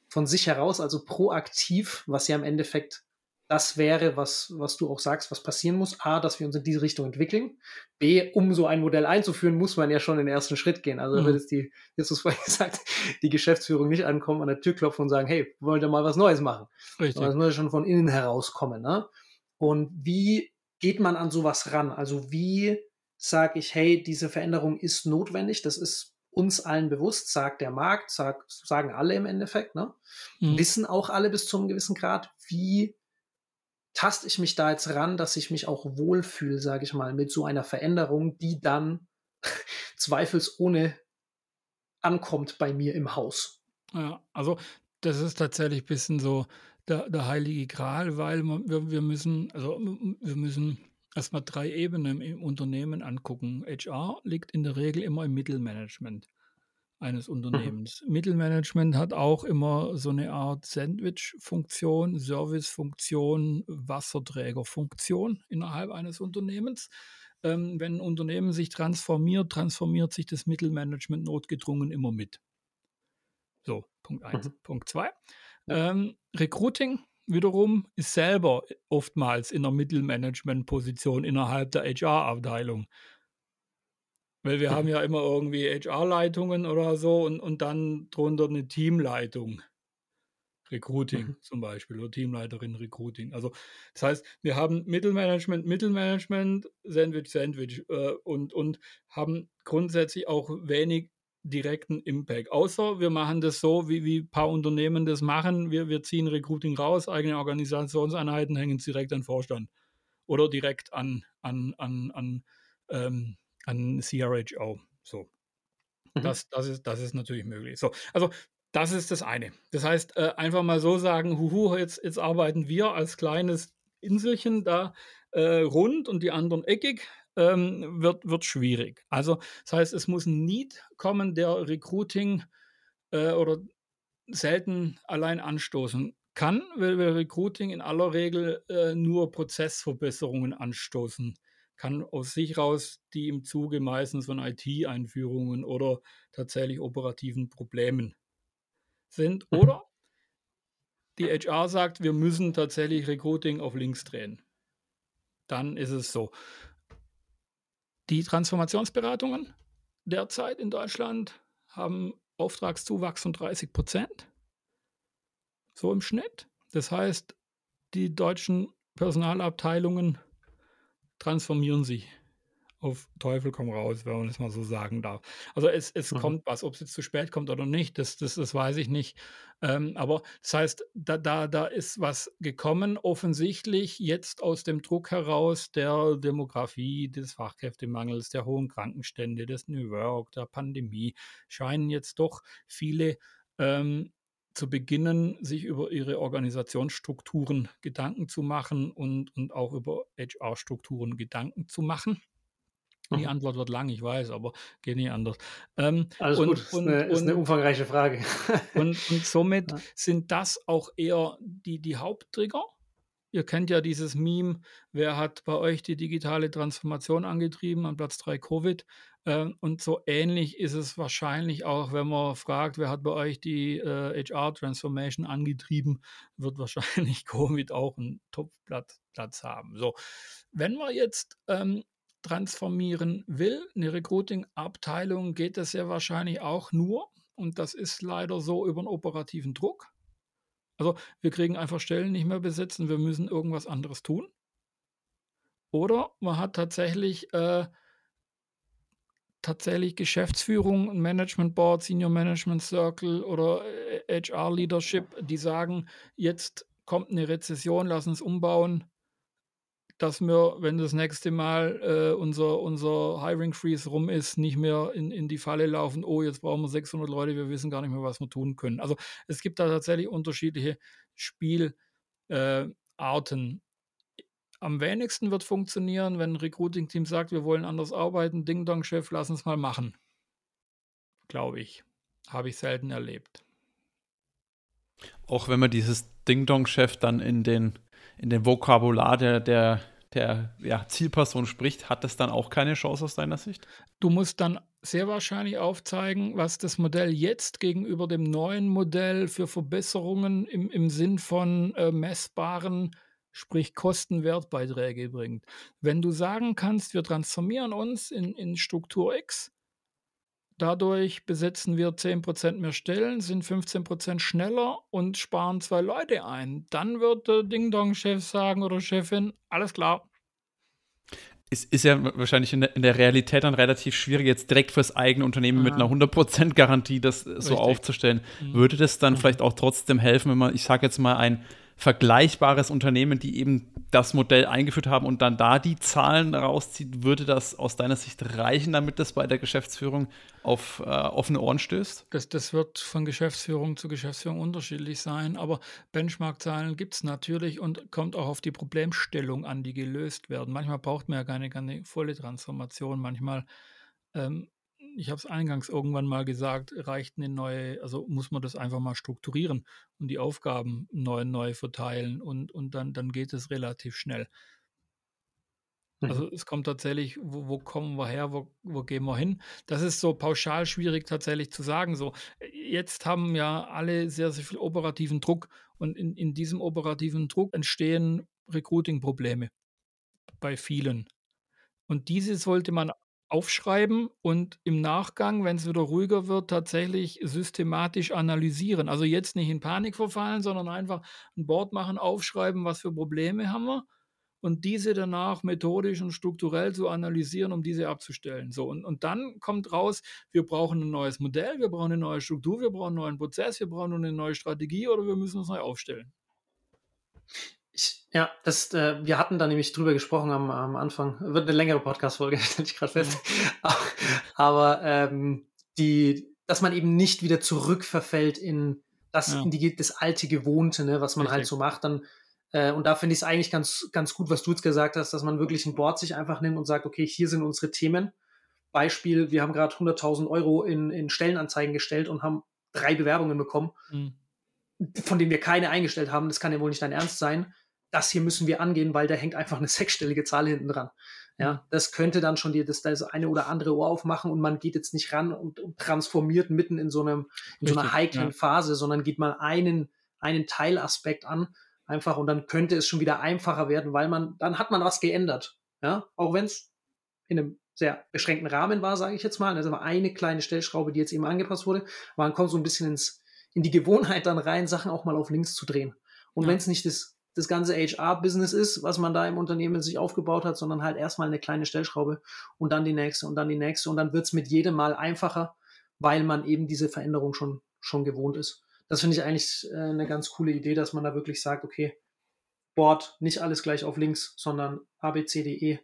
S3: von sich heraus, also proaktiv, was ja im Endeffekt das wäre, was, was du auch sagst, was passieren muss. A, dass wir uns in diese Richtung entwickeln. B, um so ein Modell einzuführen, muss man ja schon den ersten Schritt gehen. Also mhm. wird jetzt die, jetzt hast du vorhin gesagt, die Geschäftsführung nicht ankommen, an der Tür klopfen und sagen, hey, wollt ihr mal was Neues machen? Richtig. Das muss ja schon von innen herauskommen. Ne? Und wie geht man an sowas ran? Also wie sage ich, hey, diese Veränderung ist notwendig, das ist uns allen bewusst, sagt der Markt, sagt, sagen alle im Endeffekt, ne? Mhm. wissen auch alle bis zu einem gewissen Grad, wie taste ich mich da jetzt ran, dass ich mich auch wohlfühle, sage ich mal, mit so einer Veränderung, die dann zweifelsohne ankommt bei mir im Haus.
S4: Ja, also das ist tatsächlich ein bisschen so der, der heilige Gral, weil wir, wir müssen, also wir müssen erstmal drei Ebenen im Unternehmen angucken. HR liegt in der Regel immer im Mittelmanagement eines mhm. Unternehmens. Mhm. Mittelmanagement hat auch immer so eine Art Sandwich-Funktion, Service-Funktion, Wasserträger-Funktion innerhalb eines Unternehmens. Ähm, wenn ein Unternehmen sich transformiert, transformiert sich das Mittelmanagement notgedrungen immer mit. So, Punkt 1. Mhm. Punkt 2. Ähm, Recruiting wiederum ist selber oftmals in einer Mittelmanagement-Position innerhalb der HR-Abteilung. Weil wir haben ja immer irgendwie HR-Leitungen oder so und, und dann drunter eine Teamleitung. Recruiting mhm. zum Beispiel oder Teamleiterin Recruiting. Also das heißt, wir haben Mittelmanagement, Mittelmanagement, Sandwich, Sandwich äh, und, und haben grundsätzlich auch wenig direkten Impact. Außer wir machen das so, wie, wie ein paar Unternehmen das machen. Wir, wir ziehen Recruiting raus, eigene Organisationseinheiten hängen es direkt an Vorstand oder direkt an, an, an, an, ähm, an CRHO. So. Mhm. Das, das, ist, das ist natürlich möglich. So, also das ist das eine. Das heißt, äh, einfach mal so sagen, huhu, jetzt, jetzt arbeiten wir als kleines Inselchen da äh, rund und die anderen eckig ähm, wird, wird schwierig. Also das heißt, es muss ein Need kommen, der Recruiting äh, oder selten allein anstoßen kann, weil wir Recruiting in aller Regel äh, nur Prozessverbesserungen anstoßen kann aus sich raus, die im Zuge meistens von IT-Einführungen oder tatsächlich operativen Problemen sind. Mhm. Oder die HR sagt, wir müssen tatsächlich Recruiting auf links drehen. Dann ist es so. Die Transformationsberatungen derzeit in Deutschland haben Auftragszuwachs von 30 Prozent. So im Schnitt. Das heißt, die deutschen Personalabteilungen transformieren sich auf Teufel komm raus, wenn man es mal so sagen darf. Also es, es mhm. kommt was, ob es jetzt zu spät kommt oder nicht, das, das, das weiß ich nicht. Ähm, aber das heißt, da, da, da ist was gekommen, offensichtlich jetzt aus dem Druck heraus der Demografie, des Fachkräftemangels, der hohen Krankenstände, des New Work, der Pandemie, scheinen jetzt doch viele ähm, zu beginnen, sich über ihre Organisationsstrukturen Gedanken zu machen und, und auch über HR-Strukturen Gedanken zu machen. Die mhm. Antwort wird lang, ich weiß, aber geht nicht anders.
S3: Ähm, Alles und, gut, ist, und, eine, ist eine umfangreiche Frage.
S4: und, und somit ja. sind das auch eher die, die Haupttrigger. Ihr kennt ja dieses Meme, wer hat bei euch die digitale Transformation angetrieben an Platz 3 Covid? Ähm, und so ähnlich ist es wahrscheinlich auch, wenn man fragt, wer hat bei euch die äh, HR-Transformation angetrieben, wird wahrscheinlich Covid auch einen Top-Platz haben. So, wenn wir jetzt ähm, transformieren will, eine Recruiting-Abteilung, geht das ja wahrscheinlich auch nur, und das ist leider so über einen operativen Druck. Also wir kriegen einfach Stellen nicht mehr besetzen, wir müssen irgendwas anderes tun. Oder man hat tatsächlich äh, tatsächlich Geschäftsführung, Management Board, Senior Management Circle oder HR äh, Leadership, die sagen, jetzt kommt eine Rezession, lass uns umbauen dass wir, wenn das nächste Mal äh, unser, unser Hiring Freeze rum ist, nicht mehr in, in die Falle laufen, oh, jetzt brauchen wir 600 Leute, wir wissen gar nicht mehr, was wir tun können. Also es gibt da tatsächlich unterschiedliche Spielarten. Äh, Am wenigsten wird funktionieren, wenn ein Recruiting-Team sagt, wir wollen anders arbeiten, Ding-Dong-Chef, lass uns mal machen. Glaube ich. Habe ich selten erlebt.
S1: Auch wenn man dieses Ding-Dong-Chef dann in den in dem Vokabular der, der, der ja, Zielperson spricht, hat das dann auch keine Chance aus deiner Sicht?
S4: Du musst dann sehr wahrscheinlich aufzeigen, was das Modell jetzt gegenüber dem neuen Modell für Verbesserungen im, im Sinn von äh, messbaren, sprich Kostenwertbeiträge bringt. Wenn du sagen kannst, wir transformieren uns in, in Struktur X, Dadurch besetzen wir 10% mehr Stellen, sind 15% schneller und sparen zwei Leute ein. Dann wird der Ding-Dong-Chef sagen oder Chefin, alles klar.
S1: Es ist ja wahrscheinlich in der, in der, Realität dann relativ schwierig, jetzt direkt fürs eigene Unternehmen Aha. mit einer 100% Garantie das Richtig. so aufzustellen. Mhm. Würde das dann mhm. vielleicht auch trotzdem helfen, wenn man, ich sage jetzt mal, ein vergleichbares Unternehmen, die eben das Modell eingeführt haben und dann da die Zahlen rauszieht, würde das aus deiner Sicht reichen, damit das bei der Geschäftsführung auf äh, offene Ohren stößt?
S4: Das, das wird von Geschäftsführung zu Geschäftsführung unterschiedlich sein, aber Benchmark-Zahlen gibt es natürlich und kommt auch auf die Problemstellung an, die gelöst werden. Manchmal braucht man ja keine, keine volle Transformation, manchmal ähm, ich habe es eingangs irgendwann mal gesagt, reicht eine neue, also muss man das einfach mal strukturieren und die Aufgaben neu, neu verteilen und, und dann, dann geht es relativ schnell. Also mhm. es kommt tatsächlich, wo, wo, kommen wir her, wo, wo gehen wir hin? Das ist so pauschal schwierig tatsächlich zu sagen. So, jetzt haben ja alle sehr, sehr viel operativen Druck und in, in diesem operativen Druck entstehen Recruiting-Probleme bei vielen. Und diese sollte man aufschreiben und im Nachgang, wenn es wieder ruhiger wird, tatsächlich systematisch analysieren. Also jetzt nicht in Panik verfallen, sondern einfach ein Board machen, aufschreiben, was für Probleme haben wir und diese danach methodisch und strukturell zu analysieren, um diese abzustellen. So, und, und dann kommt raus, wir brauchen ein neues Modell, wir brauchen eine neue Struktur, wir brauchen einen neuen Prozess, wir brauchen eine neue Strategie oder wir müssen uns neu aufstellen.
S3: Ja, das, äh, wir hatten da nämlich drüber gesprochen am, am Anfang. Wird eine längere Podcast-Folge, stelle ich gerade fest. Aber ähm, die, dass man eben nicht wieder zurückverfällt in das, ja. in die, das alte Gewohnte, ne, was man halt Richtig. halt so macht, dann äh, und da finde ich es eigentlich ganz, ganz gut, was du jetzt gesagt hast, dass man wirklich ein Board sich einfach nimmt und sagt, okay, hier sind unsere Themen. Beispiel, wir haben gerade 100.000 Euro in, in Stellenanzeigen gestellt und haben drei Bewerbungen bekommen, mhm. von denen wir keine eingestellt haben. Das kann ja wohl nicht dein Ernst sein das hier müssen wir angehen, weil da hängt einfach eine sechsstellige Zahl hinten dran. Ja, mhm. das könnte dann schon dir das, das eine oder andere Ohr aufmachen und man geht jetzt nicht ran und, und transformiert mitten in so einem, in Richtig, so einer heiklen ja. Phase, sondern geht mal einen, einen Teilaspekt an, einfach und dann könnte es schon wieder einfacher werden, weil man, dann hat man was geändert. Ja, auch wenn es in einem sehr beschränkten Rahmen war, sage ich jetzt mal. Das war eine kleine Stellschraube, die jetzt eben angepasst wurde. Aber man kommt so ein bisschen ins, in die Gewohnheit dann rein, Sachen auch mal auf links zu drehen. Und ja. wenn es nicht das das ganze HR-Business ist, was man da im Unternehmen sich aufgebaut hat, sondern halt erstmal eine kleine Stellschraube und dann die nächste und dann die nächste. Und dann wird es mit jedem Mal einfacher, weil man eben diese Veränderung schon, schon gewohnt ist. Das finde ich eigentlich äh, eine ganz coole Idee, dass man da wirklich sagt, okay, Board, nicht alles gleich auf links, sondern A, B, C, D, E.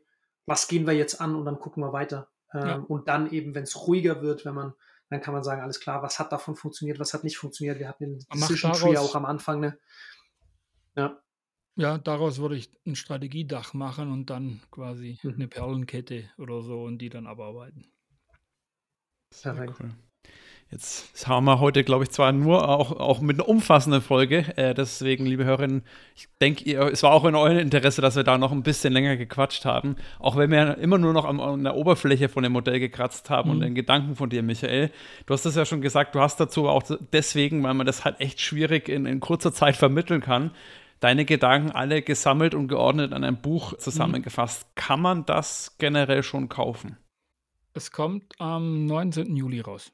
S3: Was gehen wir jetzt an und dann gucken wir weiter. Ähm, ja. Und dann eben, wenn es ruhiger wird, wenn man, dann kann man sagen, alles klar, was hat davon funktioniert, was hat nicht funktioniert. Wir hatten den Decision Tree auch am Anfang. Ne?
S4: Ja. Ja, daraus würde ich ein Strategiedach machen und dann quasi mhm. eine Perlenkette oder so und die dann abarbeiten.
S1: Sehr cool. Jetzt haben wir heute, glaube ich, zwar nur auch, auch mit einer umfassenden Folge. Äh, deswegen, liebe Hörerinnen, ich denke, es war auch in eurem Interesse, dass wir da noch ein bisschen länger gequatscht haben. Auch wenn wir immer nur noch an, an der Oberfläche von dem Modell gekratzt haben mhm. und den Gedanken von dir, Michael. Du hast es ja schon gesagt, du hast dazu auch deswegen, weil man das halt echt schwierig in, in kurzer Zeit vermitteln kann, deine Gedanken alle gesammelt und geordnet an ein Buch zusammengefasst. Mhm. Kann man das generell schon kaufen?
S4: Es kommt am 19. Juli raus.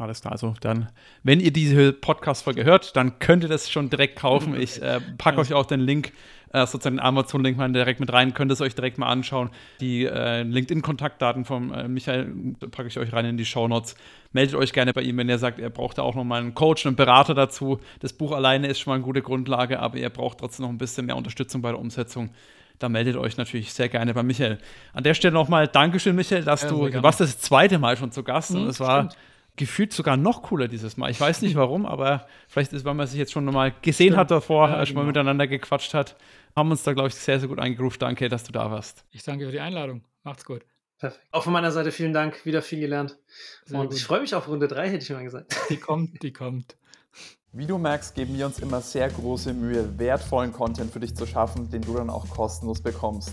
S1: Alles klar, also dann, wenn ihr diese Podcast-Folge hört, dann könnt ihr das schon direkt kaufen. Ich äh, packe euch auch den Link, äh, sozusagen den Amazon-Link mal direkt mit rein, könnt es euch direkt mal anschauen. Die äh, LinkedIn-Kontaktdaten von äh, Michael packe ich euch rein in die Show Notes. Meldet euch gerne bei ihm, wenn ihr sagt, er braucht da auch nochmal einen Coach, einen Berater dazu. Das Buch alleine ist schon mal eine gute Grundlage, aber ihr braucht trotzdem noch ein bisschen mehr Unterstützung bei der Umsetzung da meldet euch natürlich sehr gerne bei Michael. An der Stelle nochmal Dankeschön, Michael, dass ja, du, du warst das zweite Mal schon zu Gast mhm, und es war stimmt gefühlt sogar noch cooler dieses Mal. Ich weiß nicht warum, aber vielleicht ist, weil man sich jetzt schon nochmal gesehen hat davor, ja, schon mal genau. miteinander gequatscht hat. Haben uns da, glaube ich, sehr, sehr gut eingerufen. Danke, dass du da warst.
S4: Ich danke für die Einladung. Macht's gut.
S3: Perfekt. Auch von meiner Seite vielen Dank. Wieder viel gelernt. Sehr Und gut. ich freue mich auf Runde 3, hätte ich mal gesagt.
S4: Die kommt, die kommt.
S2: Wie du merkst, geben wir uns immer sehr große Mühe, wertvollen Content für dich zu schaffen, den du dann auch kostenlos bekommst.